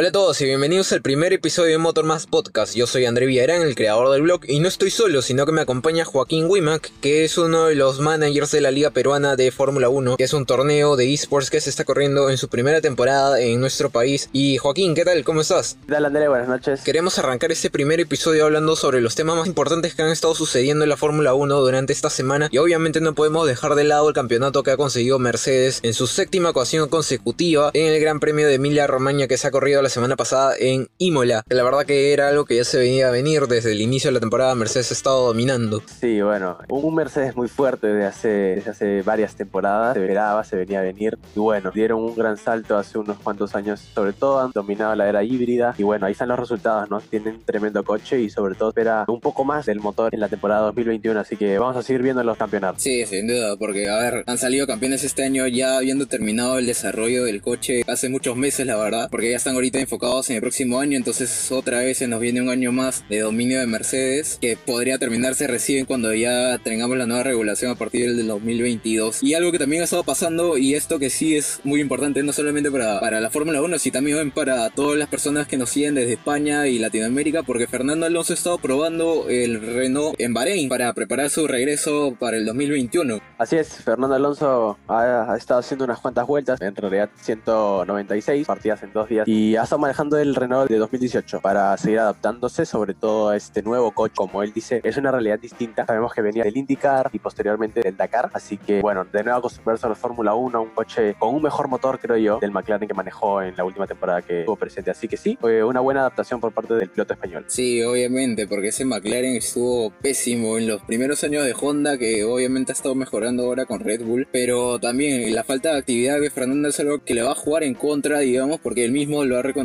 Hola a todos y bienvenidos al primer episodio de Motormas Podcast. Yo soy André Villarán, el creador del blog, y no estoy solo, sino que me acompaña Joaquín Wimac, que es uno de los managers de la Liga Peruana de Fórmula 1, que es un torneo de esports que se está corriendo en su primera temporada en nuestro país. Y Joaquín, ¿qué tal? ¿Cómo estás? ¿Qué tal, André? Buenas noches. Queremos arrancar este primer episodio hablando sobre los temas más importantes que han estado sucediendo en la Fórmula 1 durante esta semana, y obviamente no podemos dejar de lado el campeonato que ha conseguido Mercedes en su séptima ocasión consecutiva en el Gran Premio de Emilia Romagna que se ha corrido la semana pasada en Imola. La verdad que era algo que ya se venía a venir desde el inicio de la temporada. Mercedes ha estado dominando. Sí, bueno, un Mercedes muy fuerte desde hace, desde hace varias temporadas. Se esperaba, se venía a venir. Y bueno, dieron un gran salto hace unos cuantos años. Sobre todo han dominado la era híbrida. Y bueno, ahí están los resultados, ¿no? Tienen un tremendo coche y sobre todo espera un poco más del motor en la temporada 2021. Así que vamos a seguir viendo los campeonatos. Sí, sin duda, porque a ver, han salido campeones este año ya habiendo terminado el desarrollo del coche hace muchos meses, la verdad, porque ya están ahorita enfocados en el próximo año, entonces otra vez se nos viene un año más de dominio de Mercedes, que podría terminarse recién cuando ya tengamos la nueva regulación a partir del 2022. Y algo que también ha estado pasando, y esto que sí es muy importante, no solamente para, para la Fórmula 1, sino también para todas las personas que nos siguen desde España y Latinoamérica, porque Fernando Alonso ha estado probando el Renault en Bahrein para preparar su regreso para el 2021. Así es, Fernando Alonso ha, estado haciendo unas cuantas vueltas, en realidad 196 partidas en dos días, y ha estado manejando el Renault de 2018 para seguir adaptándose, sobre todo a este nuevo coche, como él dice, es una realidad distinta. Sabemos que venía del IndyCar y posteriormente del Dakar, así que bueno, de nuevo acostumbrarse a la Fórmula 1, un coche con un mejor motor, creo yo, del McLaren que manejó en la última temporada que estuvo presente. Así que sí, fue una buena adaptación por parte del piloto español. Sí, obviamente, porque ese McLaren estuvo pésimo en los primeros años de Honda, que obviamente ha estado mejorando ahora con Red Bull, pero también la falta de actividad de Fernando es algo que le va a jugar en contra, digamos, porque él mismo lo ha reconocido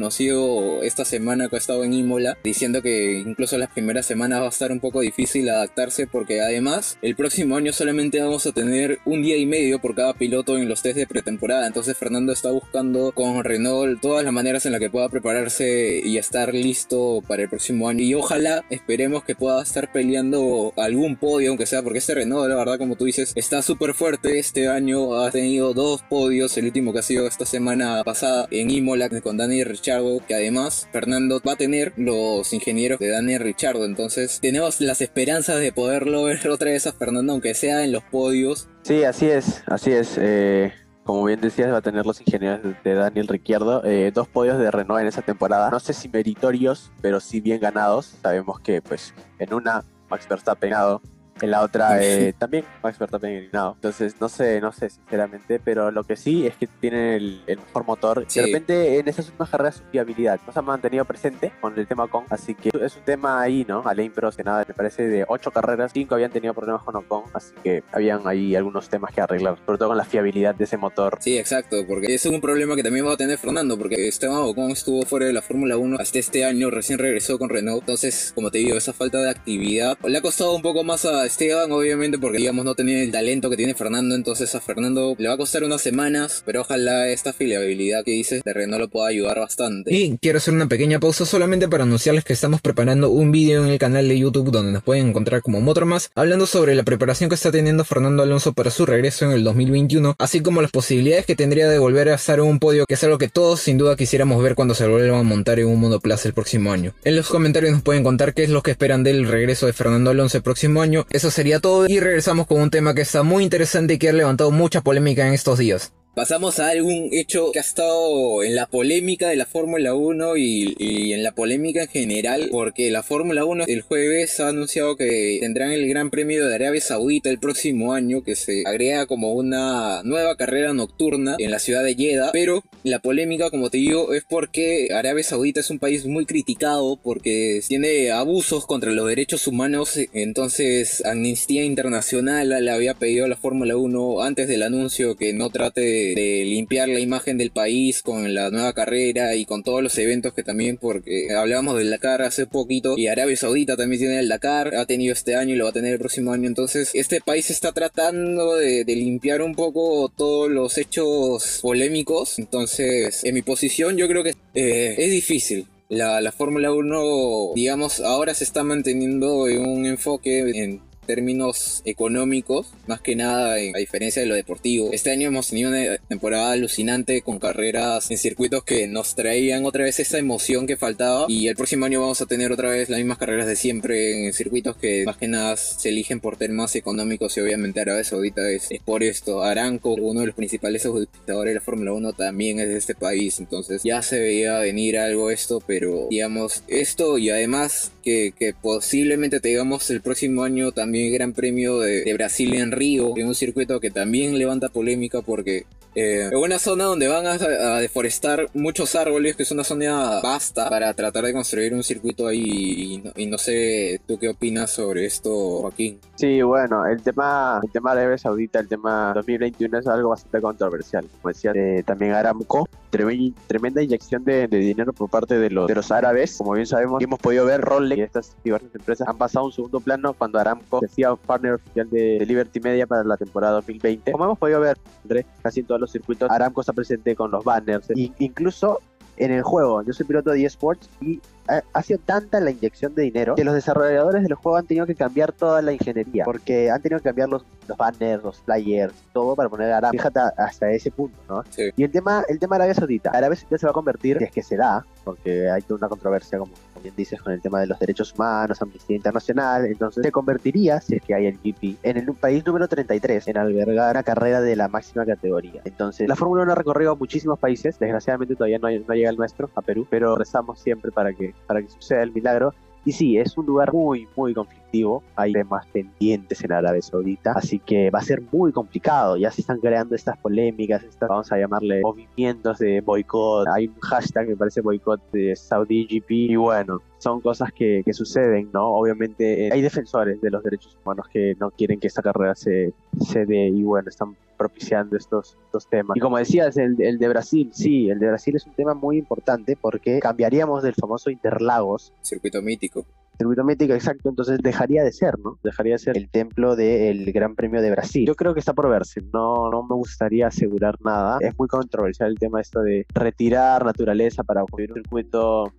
esta semana que ha estado en Imola, diciendo que incluso las primeras semanas va a estar un poco difícil adaptarse, porque además el próximo año solamente vamos a tener un día y medio por cada piloto en los test de pretemporada, entonces Fernando está buscando con Renault todas las maneras en las que pueda prepararse y estar listo para el próximo año, y ojalá esperemos que pueda estar peleando algún podio, aunque sea porque este Renault, la verdad, como tú dices, está súper fuerte. Este año ha tenido dos podios, el último que ha sido esta semana pasada en Imola con Daniel Richardo, que además Fernando va a tener los ingenieros de Daniel Richardo. Entonces, tenemos las esperanzas de poderlo ver otra vez a Fernando, aunque sea en los podios. Sí, así es, así es. Eh, como bien decías, va a tener los ingenieros de Daniel Ricciardo. Eh, dos podios de Renault en esa temporada. No sé si meritorios, pero sí bien ganados. Sabemos que, pues, en una Max Verstappen ganado, en la otra eh, también Max Verstappen eliminado. Entonces, no sé, no sé, sinceramente, pero lo que sí es que tienen el, el mejor motor. Sí. De repente, en esas últimas carreras, su fiabilidad no se ha mantenido presente con el tema Ocon, así que es un tema ahí, ¿no? Alain Prost, que nada, me parece de ocho carreras, cinco habían tenido problemas con Ocon, así que habían ahí algunos temas que arreglar, sobre todo con la fiabilidad de ese motor. Sí, exacto, porque ese es un problema que también va a tener Fernando, porque Esteban Ocon estuvo fuera de la Fórmula 1 hasta este año, recién regresó con Renault, entonces, como te digo, esa falta de actividad le ha costado un poco más a Esteban, obviamente, porque digamos no tenía el talento que tiene Fernando, entonces a Fernando le va a costar unas semanas, pero ojalá esta fiabilidad que dices de Renault lo pueda ayudar bastante. Y quiero hacer una pequeña pausa solamente para anunciarles que estamos preparando un vídeo en el canal de YouTube donde nos pueden encontrar como Motormas, hablando sobre la preparación que está teniendo Fernando Alonso para su regreso en el 2021, así como las posibilidades que tendría de volver a estar en un podio, que es algo que todos sin duda quisiéramos ver cuando se vuelva a montar en un monoplaza el próximo año. En los comentarios nos pueden contar qué es lo que esperan del regreso de Fernando Alonso el próximo año. Eso sería todo y regresamos con un tema que está muy interesante y que ha levantado mucha polémica en estos días. Pasamos a algún hecho que ha estado en la polémica de la Fórmula 1 y, y, en la polémica en general, porque la Fórmula 1 el jueves ha anunciado que tendrán el Gran Premio de Arabia Saudita el próximo año, que se agrega como una nueva carrera nocturna en la ciudad de Jeddah, pero la polémica, como te digo, es porque Arabia Saudita es un país muy criticado porque tiene abusos contra los derechos humanos, entonces Amnistía Internacional le había pedido a la Fórmula 1 antes del anuncio que no trate de de, limpiar la imagen del país con la nueva carrera y con todos los eventos que también, porque hablábamos del Dakar hace poquito y Arabia Saudita también tiene el Dakar, ha tenido este año y lo va a tener el próximo año. Entonces, este país está tratando de, limpiar un poco todos los hechos polémicos. Entonces, en mi posición, yo creo que eh, es difícil. La, la Fórmula 1, digamos, ahora se está manteniendo en un enfoque en términos económicos, más que nada a diferencia de lo deportivo. Este año hemos tenido una temporada alucinante con carreras en circuitos que nos traían otra vez esa emoción que faltaba y el próximo año vamos a tener otra vez las mismas carreras de siempre en circuitos que más que nada se eligen por temas económicos y obviamente Arabia Saudita es, es por esto. Aranco, uno de los principales auspiciadores de la Fórmula 1 también es de este país, entonces ya se veía venir algo esto, pero digamos esto y además que, que posiblemente tengamos el próximo año también el Gran Premio de, de Brasil en Río, en un circuito que también levanta polémica porque eh, es una zona donde van a, a, deforestar muchos árboles, que es una zona vasta para tratar de construir un circuito ahí. Y no, y no, sé, ¿tú qué opinas sobre esto, Joaquín? Sí, bueno, el tema, el tema de Arabia Saudita, el tema 2021 es algo bastante controversial. Como decía, eh, también Aramco, tremenda, inyección de, de, dinero por parte de los, de los árabes. Como bien sabemos, hemos podido ver Rolex y estas diversas empresas han pasado a un segundo plano cuando Aramco decía partner oficial de, de Liberty Media para la temporada 2020. Como hemos podido ver, casi en todos los circuitos, Aramco está presente con los banners. E incluso en el juego, yo soy piloto de eSports y ha, sido tanta la inyección de dinero que los desarrolladores del juego han tenido que cambiar toda la ingeniería, porque han tenido que cambiar los, los banners, los flyers, todo para poner Aramco. Fíjate hasta ese punto, ¿no? Sí. Y el tema, el tema de Arabia Saudita. Arabia Saudita se va a convertir, si es que se da, porque hay toda una controversia, como bien dices, con el tema de los derechos humanos, Amnistía Internacional, entonces se convertiría, si es que hay el GP, en el país número 33 en albergar una carrera de la máxima categoría. Entonces, la Fórmula 1 ha recorrido muchísimos países, desgraciadamente todavía no, hay, no llega el nuestro, a Perú, pero rezamos siempre para que, para que suceda el milagro. Y sí, es un lugar muy, muy conflictivo. Hay temas pendientes en Arabia Saudita. Así que va a ser muy complicado. Ya se están creando estas polémicas, estas, vamos a llamarle movimientos de boicot. Hay un hashtag que parece boicot de Saudi GP. Y bueno, son cosas que, suceden, ¿no? Obviamente eh, hay defensores de los derechos humanos que no quieren que esta carrera se, se dé. Y bueno, están propiciando estos, estos temas. Y como decías, el, de Brasil, sí, el de Brasil es un tema muy importante porque cambiaríamos del famoso Interlagos. Circuito mítico. Circuito mítico, exacto. Entonces dejaría de ser, ¿no? Dejaría de ser el templo del Gran Premio de Brasil. Yo creo que está por verse. No, no me gustaría asegurar nada. Es muy controversial el tema esto de retirar naturaleza para construir un circuito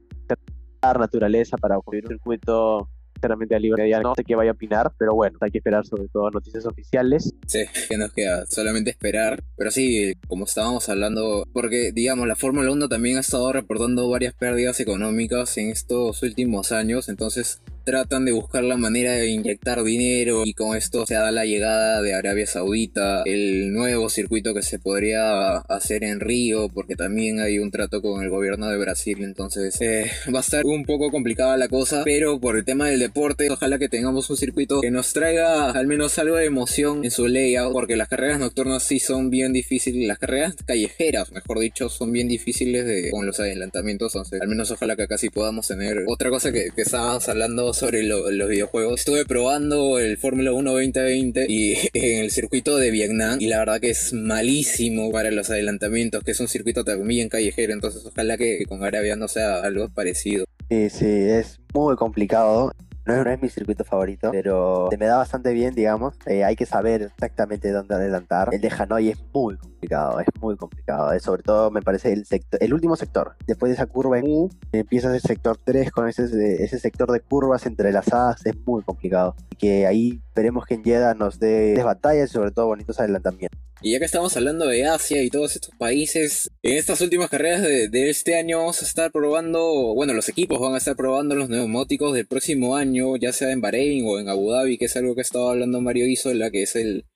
naturaleza para construir un circuito sinceramente a libre ya no sé qué vaya a opinar, pero bueno, hay que esperar sobre todo noticias oficiales. Sí, que nos queda solamente esperar. Pero sí, como estábamos hablando, porque digamos, la Fórmula 1 también ha estado reportando varias pérdidas económicas en estos últimos años, entonces tratan de buscar la manera de inyectar dinero y con esto se da la llegada de Arabia Saudita, el nuevo circuito que se podría hacer en Río, porque también hay un trato con el gobierno de Brasil, entonces eh, va a estar un poco complicada la cosa, pero por el tema del deporte, ojalá que tengamos un circuito que nos traiga al menos algo de emoción en su layout, porque las carreras nocturnas sí son bien difíciles, las carreras callejeras, mejor dicho, son bien difíciles de, con los adelantamientos, entonces al menos ojalá que acá sí podamos tener otra cosa que, que estábamos hablando sobre lo, los videojuegos. Estuve probando el Fórmula 1 2020 y en el circuito de Vietnam y la verdad que es malísimo para los adelantamientos, que es un circuito también callejero, entonces ojalá que, que con Arabia no sea algo parecido. Sí, sí, es muy complicado. No es, no es, mi circuito favorito, pero se me da bastante bien, digamos. Eh, hay que saber exactamente dónde adelantar. El de Hanoi es muy complicado, es muy complicado. Es, sobre todo me parece el el último sector. Después de esa curva en U, empiezas el sector 3 con ese, ese sector de curvas entrelazadas. Es muy complicado. Y que ahí esperemos que en Jeddah nos dé batallas y sobre todo bonitos adelantamientos. Y ya que estamos hablando de Asia y todos estos países, en estas últimas carreras de, de, este año vamos a estar probando, bueno, los equipos van a estar probando los neumóticos del próximo año, ya sea en Bahrein o en Abu Dhabi, que es algo que estaba hablando Mario Isola, que es el,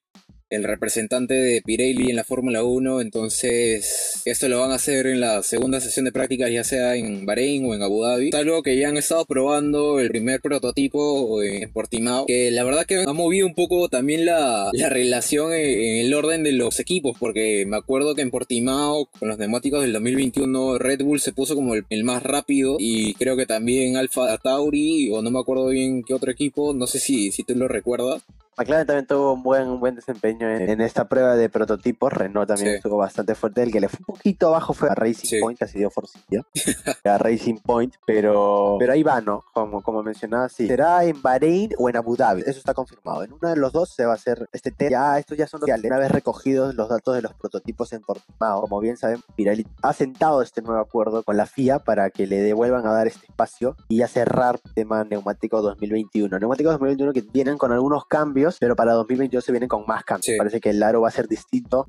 el representante de Pirelli en la Fórmula 1, entonces esto lo van a hacer en la segunda sesión de prácticas ya sea en Bahrein o en Abu Dhabi. Algo que ya han estado probando el primer prototipo en Portimao, que la verdad que ha movido un poco también la, la relación en, el orden de los equipos, porque me acuerdo que en Portimao con los neumáticos del 2021 Red Bull se puso como el, el más rápido y creo que también Alfa Tauri o no me acuerdo bien qué otro equipo, no sé si, si tú lo recuerdas McLaren también tuvo un buen, un buen desempeño en, esta prueba de prototipos. Renault también estuvo bastante fuerte. El que le fue un poquito abajo fue a Racing Point, casi dio forcillo. a Racing Point, pero, pero ahí va, ¿no? Como, como mencionaba, sí. Será en Bahrein o en Abu Dhabi. Eso está confirmado. En uno de los dos se va a hacer este test. Ya, estos ya son los una vez recogidos los datos de los prototipos en Portimao. Como bien saben, Pirelli ha sentado este nuevo acuerdo con la FIA para que le devuelvan a dar este espacio y a cerrar el tema neumático 2021. Neumáticos 2021 que vienen con algunos cambios, pero para 2022 se vienen con más cambios. Parece que el aro va a ser distinto.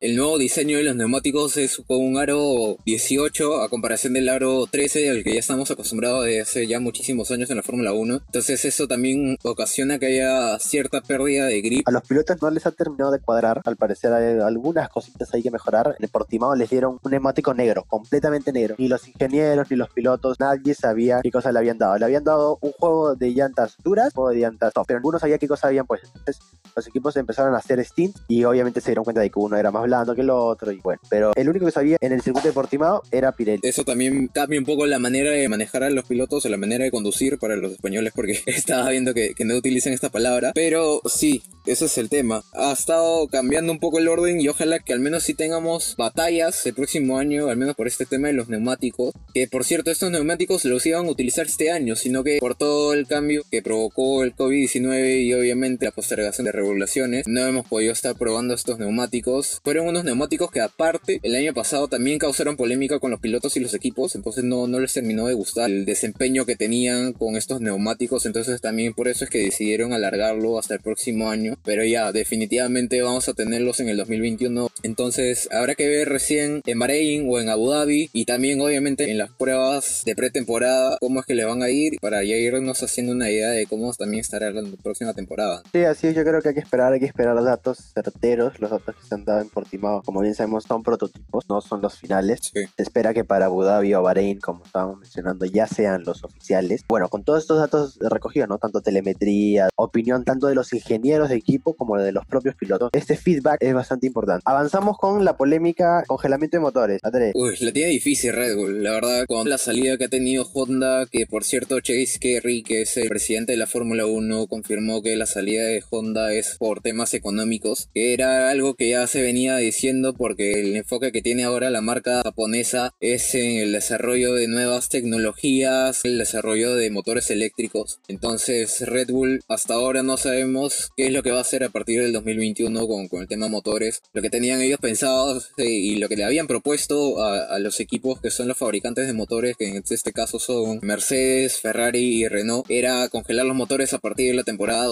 El nuevo diseño de los neumáticos es con un aro 18 a comparación del aro 13 al que ya estamos acostumbrados desde hace ya muchísimos años en la Fórmula 1. Entonces eso también ocasiona que haya cierta pérdida de grip. A los pilotos no les ha terminado de cuadrar, al parecer hay algunas cositas hay que mejorar. En el Portimao les dieron un neumático negro, completamente negro. Ni los ingenieros ni los pilotos, nadie sabía qué cosa le habían dado. Le habían dado un juego de llantas duras o de llantas soft, pero ninguno sabía qué cosa habían puesto. Entonces los equipos empezaron a hacer stint y obviamente se dieron cuenta de que uno era más blando que el otro y bueno, pero el único que sabía en el circuito de Portimao era Pirelli. Eso también cambia un poco la manera de manejar a los pilotos o la manera de conducir para los españoles porque estaba viendo que, que no utilizan esta palabra, pero sí, ese es el tema. Ha estado cambiando un poco el orden y ojalá que al menos si tengamos batallas el próximo año, al menos por este tema de los neumáticos, que por cierto estos neumáticos los iban a utilizar este año, sino que por todo el cambio que provocó el COVID-19 y obviamente la postergación de regulaciones, no hemos podido estar probando estos neumáticos. Fueron unos neumáticos que aparte el año pasado también causaron polémica con los pilotos y los equipos, entonces no, no les terminó de gustar el desempeño que tenían con estos neumáticos, entonces también por eso es que decidieron alargarlo hasta el próximo año, pero ya definitivamente vamos a tenerlos en el 2021, entonces habrá que ver recién en Bahrein o en Abu Dhabi y también obviamente en las pruebas de pretemporada cómo es que le van a ir para ya irnos haciendo una idea de cómo también estará la próxima temporada. Sí, así es, yo creo que hay que esperar, hay que esperar datos certeros, los datos que se han dado en Portimao, como bien sabemos son prototipos, no son los finales. Se espera que para Abu Dhabi o Bahrein, como estábamos mencionando, ya sean los oficiales. Bueno, con todos estos datos recogidos, ¿no? Tanto telemetría, opinión tanto de los ingenieros de equipo como de los propios pilotos, este feedback es bastante importante. Avanzamos con la polémica congelamiento de motores. Uy, la tiene difícil Red Bull, la verdad, con la salida que ha tenido Honda, que por cierto Chase Kerry, que es el presidente de la Fórmula 1, confirmó que la salida de Honda es por temas económicos, que era algo que ya se venía diciendo porque el enfoque que tiene ahora la marca japonesa es en el desarrollo de nuevas tecnologías, el desarrollo de motores eléctricos. Entonces Red Bull hasta ahora no sabemos qué es lo que va a hacer a partir del 2021 con, con el tema motores. Lo que tenían ellos pensados eh, y lo que le habían propuesto a, los equipos que son los fabricantes de motores, que en este caso son Mercedes, Ferrari y Renault, era congelar los motores a partir de la temporada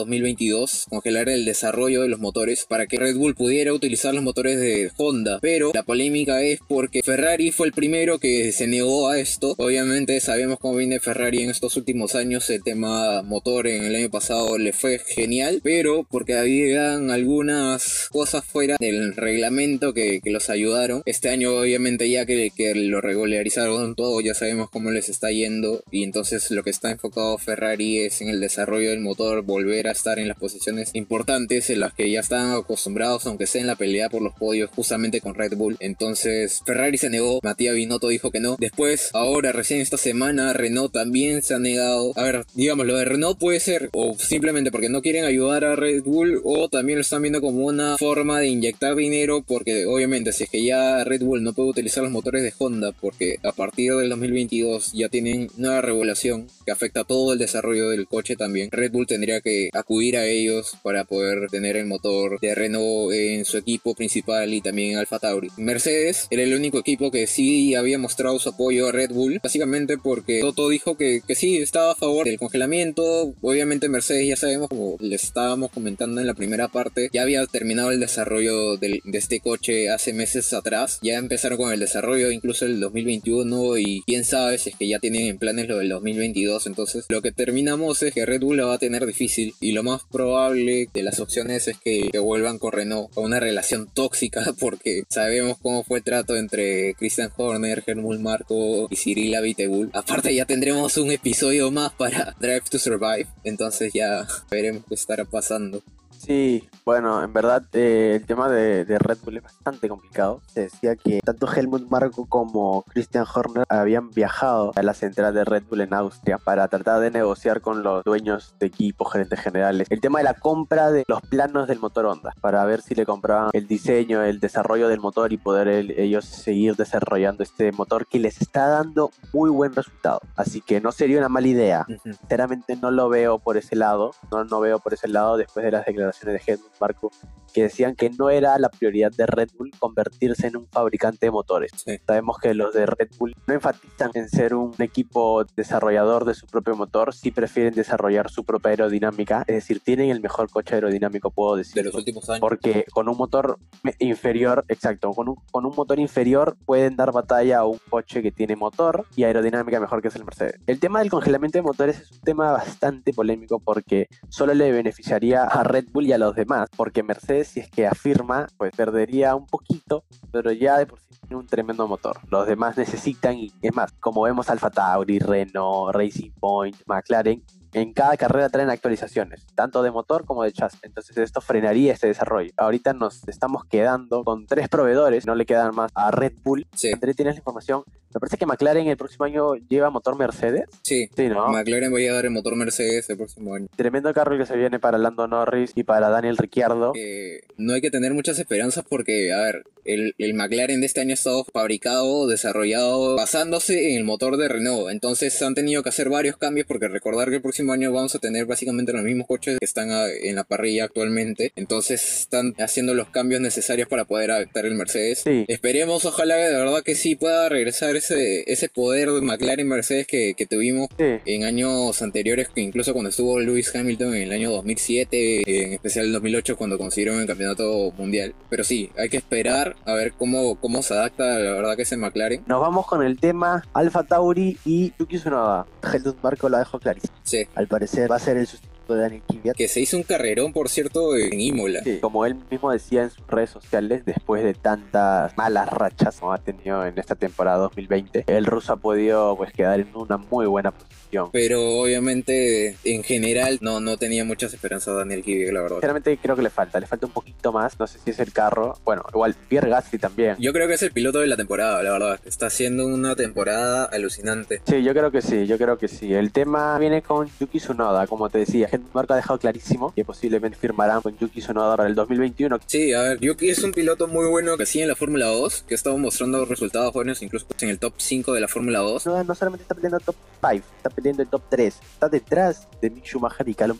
2022, congelar el desarrollo de los motores para que Red Bull pudiera utilizar los motores de Honda. Pero la polémica es porque Ferrari fue el primero que se negó a esto. Obviamente sabemos cómo viene Ferrari en estos últimos años, el tema motor en el año pasado le fue genial, pero porque habían algunas cosas fuera del reglamento que, que los ayudaron. Este año obviamente ya que, lo regularizaron todo, ya sabemos cómo les está yendo y entonces lo que está enfocado Ferrari es en el desarrollo del motor, volver a estar en las posiciones importantes en las que ya están acostumbrados, aunque sea en la pelea por los podios justamente con Red Bull. Entonces Ferrari se negó, Matías Binotto dijo que no. Después, ahora recién esta semana, Renault también se ha negado. A ver, digamos, lo de Renault puede ser o simplemente porque no quieren ayudar a Red Bull o también lo están viendo como una forma de inyectar dinero porque obviamente si es que ya Red Bull no puede utilizar los motores de Honda porque a partir del 2022 ya tienen nueva regulación que afecta todo el desarrollo del coche también. Red Bull tendría que acudir a ellos para poder tener el motor de Renault en su equipo principal y también en Alfa Tauri. Mercedes era el único equipo que sí había mostrado su apoyo a Red Bull, básicamente porque Toto dijo que, que sí estaba a favor del congelamiento. Obviamente Mercedes ya sabemos, como les estábamos comentando en la primera parte, ya había terminado el desarrollo de este coche hace meses atrás. Ya empezaron con el desarrollo incluso el 2021 y quién sabe si es que ya tienen en planes lo del 2022. Entonces lo que terminamos es que Red Bull la va a tener difícil y lo más probable de las opciones es que, vuelvan con Renault a una relación tóxica porque sabemos cómo fue el trato entre Christian Horner, Helmut Marco y Cyril Abiteboul. Aparte ya tendremos un episodio más para Drive to Survive, entonces ya veremos qué estará pasando. Sí, bueno, en verdad eh, el tema de, de, Red Bull es bastante complicado. Se decía que tanto Helmut Marko como Christian Horner habían viajado a la central de Red Bull en Austria para tratar de negociar con los dueños de equipo, gerentes generales, el tema de la compra de los planos del motor Honda, para ver si le compraban el diseño, el desarrollo del motor y poder ellos seguir desarrollando este motor que les está dando muy buen resultado. Así que no sería una mala idea. Sinceramente no lo veo por ese lado, no, no veo por ese lado después de las declaraciones de Helmut Marko que decían que no era la prioridad de Red Bull convertirse en un fabricante de motores. Sabemos que los de Red Bull no enfatizan en ser un equipo desarrollador de su propio motor, sí prefieren desarrollar su propia aerodinámica, es decir, tienen el mejor coche aerodinámico, puedo decir. De los últimos años. Porque con un motor inferior, exacto, con un, con un motor inferior pueden dar batalla a un coche que tiene motor y aerodinámica mejor que es el Mercedes. El tema del congelamiento de motores es un tema bastante polémico porque solo le beneficiaría a Red Bull y a los demás, porque Mercedes si es que afirma, pues perdería un poquito, pero ya de por sí tiene un tremendo motor. Los demás necesitan, y es más, como vemos Alfa Tauri, Renault, Racing Point, McLaren, en cada carrera traen actualizaciones, tanto de motor como de chasis. Entonces esto frenaría este desarrollo. Ahorita nos estamos quedando con tres proveedores, no le quedan más a Red Bull. Sí. André, ¿tienes la información? Me parece que McLaren el próximo año lleva motor Mercedes. Sí, sí ¿no? McLaren va a dar el motor Mercedes el próximo año. Tremendo carro que se viene para Lando Norris y para Daniel Ricciardo. Eh, no hay que tener muchas esperanzas porque, a ver, el, el, McLaren de este año ha estado fabricado, desarrollado, basándose en el motor de Renault. Entonces han tenido que hacer varios cambios porque recordar que el próximo año vamos a tener básicamente los mismos coches que están en la parrilla actualmente. Entonces están haciendo los cambios necesarios para poder adaptar el Mercedes. Sí. Esperemos, ojalá de verdad que sí pueda regresar ese, ese poder de McLaren Mercedes que, que tuvimos sí. en años anteriores, incluso cuando estuvo Lewis Hamilton en el año 2007, en especial el 2008 cuando consiguieron el campeonato mundial. Pero sí, hay que esperar a ver cómo, cómo se adapta la verdad que ese McLaren. Nos vamos con el tema Alfa Tauri y Yuki Tsunoda. Helmut Marko la dejó clarísimo. Sí. Al parecer va a ser el sustituto de Daniel Kvyat. Que se hizo un carrerón, por cierto, en Imola. Sí, como él mismo decía en sus redes sociales, después de tantas malas rachas como ha tenido en esta temporada 2020, el ruso ha podido pues quedar en una muy buena posición. Pero obviamente, en general, no, no tenía muchas esperanzas Daniel Kvyat, la verdad. Sinceramente creo que le falta, le falta un poquito más, no sé si es el carro, bueno, igual Pierre Gasly también. Yo creo que es el piloto de la temporada, la verdad. Está haciendo una temporada alucinante. Sí, yo creo que sí, yo creo que sí. El tema viene con Yuki Tsunoda, como te decía, Marko ha dejado clarísimo que posiblemente firmarán con Yuki Tsunoda para el 2021. Sí, a ver, Yuki es un piloto muy bueno que sigue en la Fórmula 2, que ha estado mostrando resultados buenos incluso en el top 5 de la Fórmula 2. Tsunoda no solamente está peleando el top 5, está peleando el top 3, está detrás de Mick Schumacher y Callum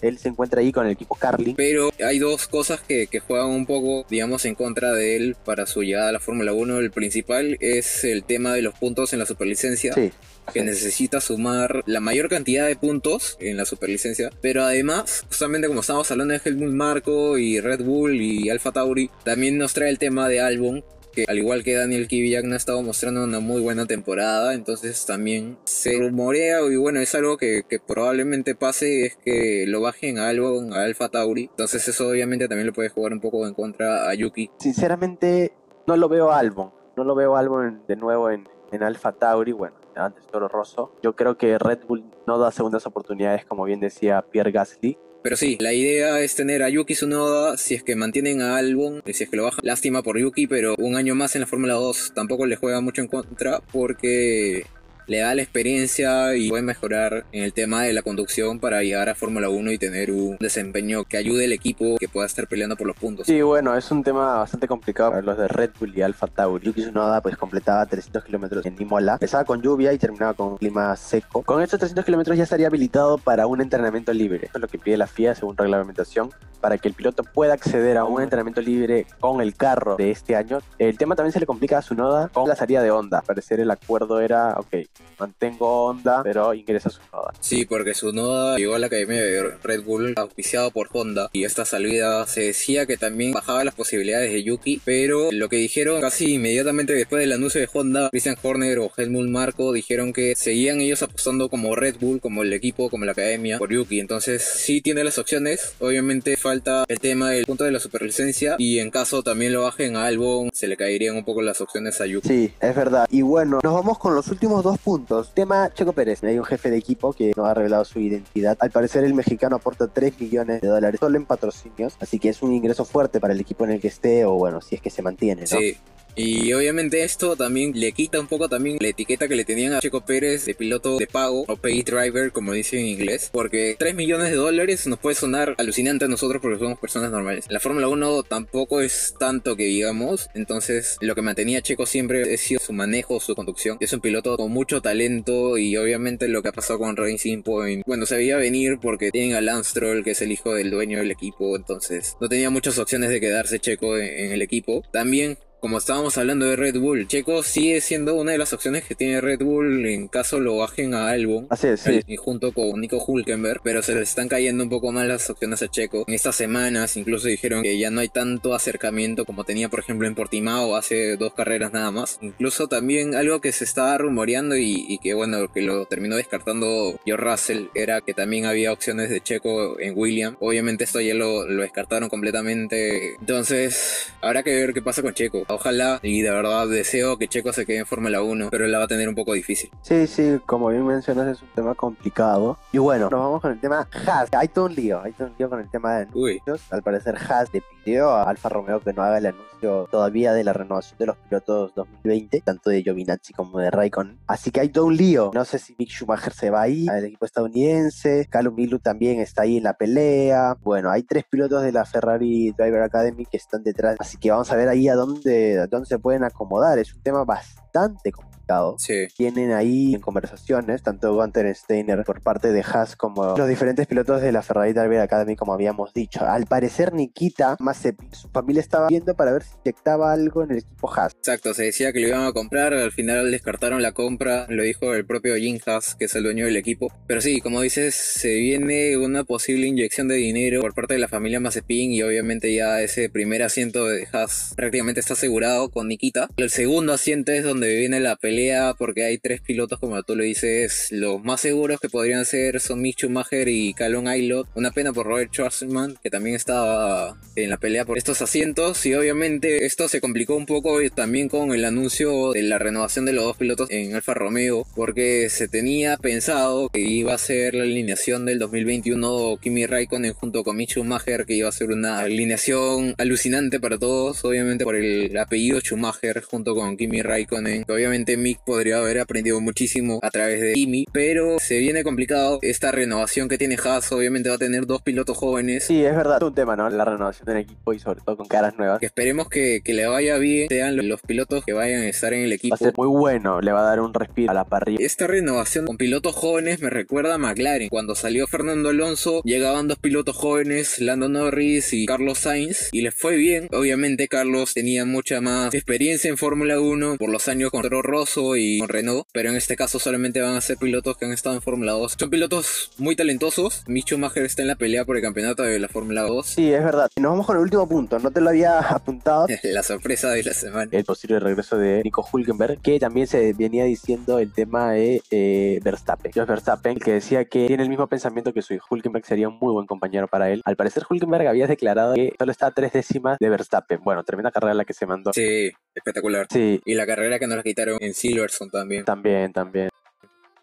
él se encuentra ahí con el equipo Carlin. Pero hay dos cosas que, que, juegan un poco, digamos, en contra de él para su llegada a la Fórmula 1. El principal es el tema de los puntos en la superlicencia. Sí. Que necesita sumar la mayor cantidad de puntos en la superlicencia. Pero además, justamente como estamos hablando de Helmut Marco y Red Bull y Alfa Tauri, también nos trae el tema de Albon, que al igual que Daniel Kvyat no ha estado mostrando una muy buena temporada, entonces también se rumorea y bueno, es algo que, probablemente pase, es que lo bajen a Albon, a Alfa Tauri, entonces eso obviamente también le puede jugar un poco en contra a Yuki. Sinceramente no lo veo a Albon, no lo veo a Albon de nuevo en, en Alfa Tauri, bueno, antes Toro Rosso. Yo creo que Red Bull no da segundas oportunidades, como bien decía Pierre Gasly. Pero sí, la idea es tener a Yuki Tsunoda si es que mantienen a Albon, si es que lo bajan. Lástima por Yuki, pero un año más en la Fórmula 2 tampoco le juega mucho en contra porque le da la experiencia y puede mejorar en el tema de la conducción para llegar a Fórmula 1 y tener un desempeño que ayude al equipo que pueda estar peleando por los puntos. Sí, bueno, es un tema bastante complicado para los de Red Bull y Alfa Tauri. Yuki Tsunoda pues completaba 300 kilómetros en Imola. Empezaba con lluvia y terminaba con clima seco. Con estos 300 kilómetros ya estaría habilitado para un entrenamiento libre. Esto es lo que pide la FIA según reglamentación para que el piloto pueda acceder a un entrenamiento libre con el carro de este año. El tema también se le complica a Tsunoda con la salida de Honda. Al parecer el acuerdo era, ok, mantengo Honda, pero ingresa su Noda. Sí, porque su Noda llegó a la academia de Red Bull auspiciado por Honda y esta salida se decía que también bajaba las posibilidades de Yuki, pero lo que dijeron casi inmediatamente después del anuncio de Honda, Christian Horner o Helmut Marko dijeron que seguían ellos apostando como Red Bull, como el equipo, como la academia por Yuki, entonces sí tiene las opciones, obviamente falta el tema del punto de la superlicencia y en caso también lo bajen a Albon, se le caerían un poco las opciones a Yuki. Sí, es verdad. Y bueno, nos vamos con los últimos dos puntos. Tema Checo Pérez. Hay un jefe de equipo que no ha revelado su identidad. Al parecer el mexicano aporta 3 millones de dólares solo en patrocinios, así que es un ingreso fuerte para el equipo en el que esté o bueno, si es que se mantiene, ¿no? Sí. Y obviamente esto también le quita un poco también la etiqueta que le tenían a Checo Pérez de piloto de pago o pay driver como dicen en inglés. Porque 3 millones de dólares nos puede sonar alucinante a nosotros porque somos personas normales. La Fórmula 1 tampoco es tanto que digamos. Entonces lo que mantenía Checo siempre ha sido su manejo, su conducción. Es un piloto con mucho talento y obviamente lo que ha pasado con Racing Point. Bueno, se veía venir porque tienen a Lance Stroll que es el hijo del dueño del equipo. Entonces no tenía muchas opciones de quedarse Checo en el equipo. También como estábamos hablando de Red Bull, Checo sigue siendo una de las opciones que tiene Red Bull en caso lo bajen a Albon. Así es, sí. Y junto con Nico Hulkenberg, pero se les están cayendo un poco más las opciones a Checo. En estas semanas incluso dijeron que ya no hay tanto acercamiento como tenía por ejemplo en Portimao hace dos carreras nada más. Incluso también algo que se estaba rumoreando y, y que bueno, que lo terminó descartando George Russell era que también había opciones de Checo en William. Obviamente esto ya lo, lo descartaron completamente. Entonces, habrá que ver qué pasa con Checo ojalá y de verdad deseo que Checo se quede en Fórmula 1, pero la va a tener un poco difícil. Sí, sí, como bien mencionas es un tema complicado. Y bueno, nos vamos con el tema Haas. Hay todo un lío, hay todo un lío con el tema de anuncios. Al parecer Haas le pidió a Alfa Romeo que no haga el anuncio todavía de la renovación de los pilotos 2020, tanto de Giovinazzi como de Raikkonen. Así que hay todo un lío. No sé si Mick Schumacher se va ahí al equipo estadounidense. Calum Milu también está ahí en la pelea. Bueno, hay tres pilotos de la Ferrari Driver Academy que están detrás. Así que vamos a ver ahí a dónde, dónde se pueden acomodar. Es un tema bastante Sí. Tienen ahí en conversaciones tanto Gunter Steiner por parte de Haas como los diferentes pilotos de la Ferrari Driver Academy, como habíamos dicho. Al parecer, Nikita Mazepin, su familia estaba viendo para ver si inyectaba algo en el equipo Haas. Exacto, se decía que lo iban a comprar, al final descartaron la compra, lo dijo el propio Jim Haas, que es el dueño del equipo. Pero sí, como dices, se viene una posible inyección de dinero por parte de la familia Mazepin y obviamente ya ese primer asiento de Haas prácticamente está asegurado con Nikita. El segundo asiento es donde viene la pelea porque hay tres pilotos, como tú lo dices, los más seguros que podrían ser son Mick Schumacher y Calum Aylot. Una pena por Robert Schwarzman, que también estaba en la pelea por estos asientos. Y obviamente esto se complicó un poco también con el anuncio de la renovación de los dos pilotos en Alfa Romeo, porque se tenía pensado que iba a ser la alineación del 2021 Kimi Raikkonen junto con Mick Schumacher, que iba a ser una alineación alucinante para todos, obviamente por el apellido Schumacher junto con Kimi Raikkonen, obviamente Mick podría haber aprendido muchísimo a través de Kimi, pero se viene complicado esta renovación que tiene Haas, obviamente va a tener dos pilotos jóvenes. Sí, es verdad, es un tema, ¿no? La renovación del equipo y sobre todo con caras nuevas. Esperemos que, que le vaya bien, sean los pilotos que vayan a estar en el equipo. Va a ser muy bueno, le va a dar un respiro a la parrilla. Esta renovación con pilotos jóvenes me recuerda a McLaren. Cuando salió Fernando Alonso, llegaban dos pilotos jóvenes, Lando Norris y Carlos Sainz, y les fue bien. Obviamente Carlos tenía mucha más experiencia en Fórmula 1 por los años con Toro Y con Renault, pero en este caso solamente van a ser pilotos que han estado en Fórmula 2. Son pilotos muy talentosos. Mick Schumacher está en la pelea por el campeonato de la Fórmula 2. Sí, es verdad. Y nos vamos con el último punto. No te lo había apuntado. la sorpresa de la semana. El posible regreso de Nico Hulkenberg, que también se venía diciendo el tema de eh, Verstappen. Jos Verstappen, que decía que tiene el mismo pensamiento que su hijo. Hulkenberg sería un muy buen compañero para él. Al parecer, Hulkenberg había declarado que solo está a tres décimas de Verstappen. Bueno, tremenda carrera la que se mandó. Sí, espectacular. Sí. Y la carrera que nos la quitaron en Silverstone también. También, también.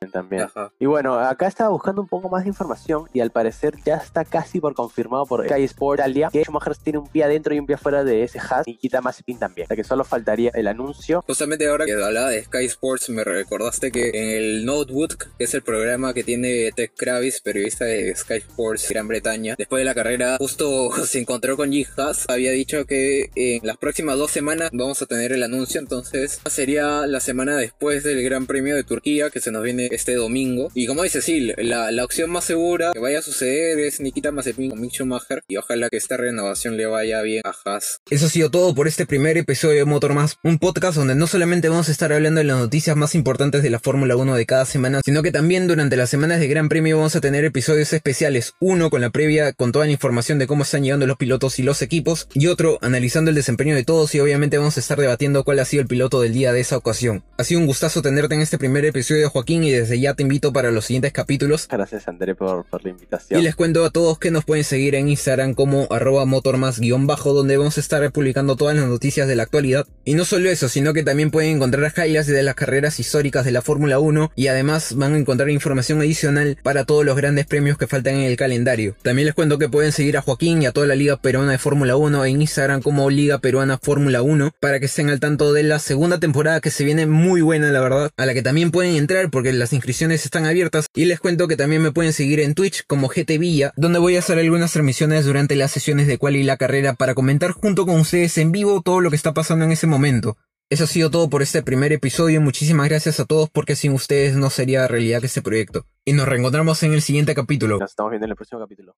También. Ajá. Y bueno, acá estaba buscando un poco más de información y al parecer ya está casi por confirmado por Sky Sport Italia que Schumacher tiene un pie adentro y un pie afuera de ese Haas y quita Mazepin también. O sea que solo faltaría el anuncio. Justamente ahora que hablaba de Sky Sports me recordaste que en el Notebook, que es el programa que tiene Ted Kravis, periodista de Sky Sports Gran Bretaña, después de la carrera justo se encontró con G. Haas, había dicho que en las próximas dos semanas vamos a tener el anuncio, entonces sería la semana después del Gran Premio de Turquía que se nos viene este domingo. Y como dice Sil, la, la opción más segura que vaya a suceder es Nikita Mazepin con Mick Schumacher y ojalá que esta renovación le vaya bien a Haas. Eso ha sido todo por este primer episodio de Motor Más, un podcast donde no solamente vamos a estar hablando de las noticias más importantes de la Fórmula 1 de cada semana, sino que también durante las semanas de Gran Premio vamos a tener episodios especiales, uno con la previa con toda la información de cómo están llegando los pilotos y los equipos, y otro analizando el desempeño de todos y obviamente vamos a estar debatiendo cuál ha sido el piloto del día de esa ocasión. Ha sido un gustazo tenerte en este primer episodio Joaquín y desde ya te invito para los siguientes capítulos. Gracias André por, por la invitación. Y les cuento a todos que nos pueden seguir en Instagram como arroba motormas-bajo donde vamos a estar publicando todas las noticias de la actualidad Y no solo eso, sino que también pueden encontrar highlights de las carreras históricas de la Fórmula 1 y además van a encontrar información adicional para todos los grandes premios que faltan en el calendario. También les cuento que pueden seguir a Joaquín y a toda la Liga Peruana de Fórmula 1 en Instagram como Liga Peruana Fórmula 1 para que estén al tanto de la segunda temporada que se viene muy buena la verdad, a la que también pueden entrar porque las inscripciones están abiertas y les cuento que también me pueden seguir en Twitch como GT Villa, donde voy a hacer algunas transmisiones durante las sesiones de cual y la carrera para comentar junto con ustedes en vivo todo lo que está pasando en ese momento. Eso ha sido todo por este primer episodio. Muchísimas gracias a todos porque sin ustedes no sería realidad este proyecto. Y nos reencontramos en el siguiente capítulo. Estamos viendo en el próximo capítulo.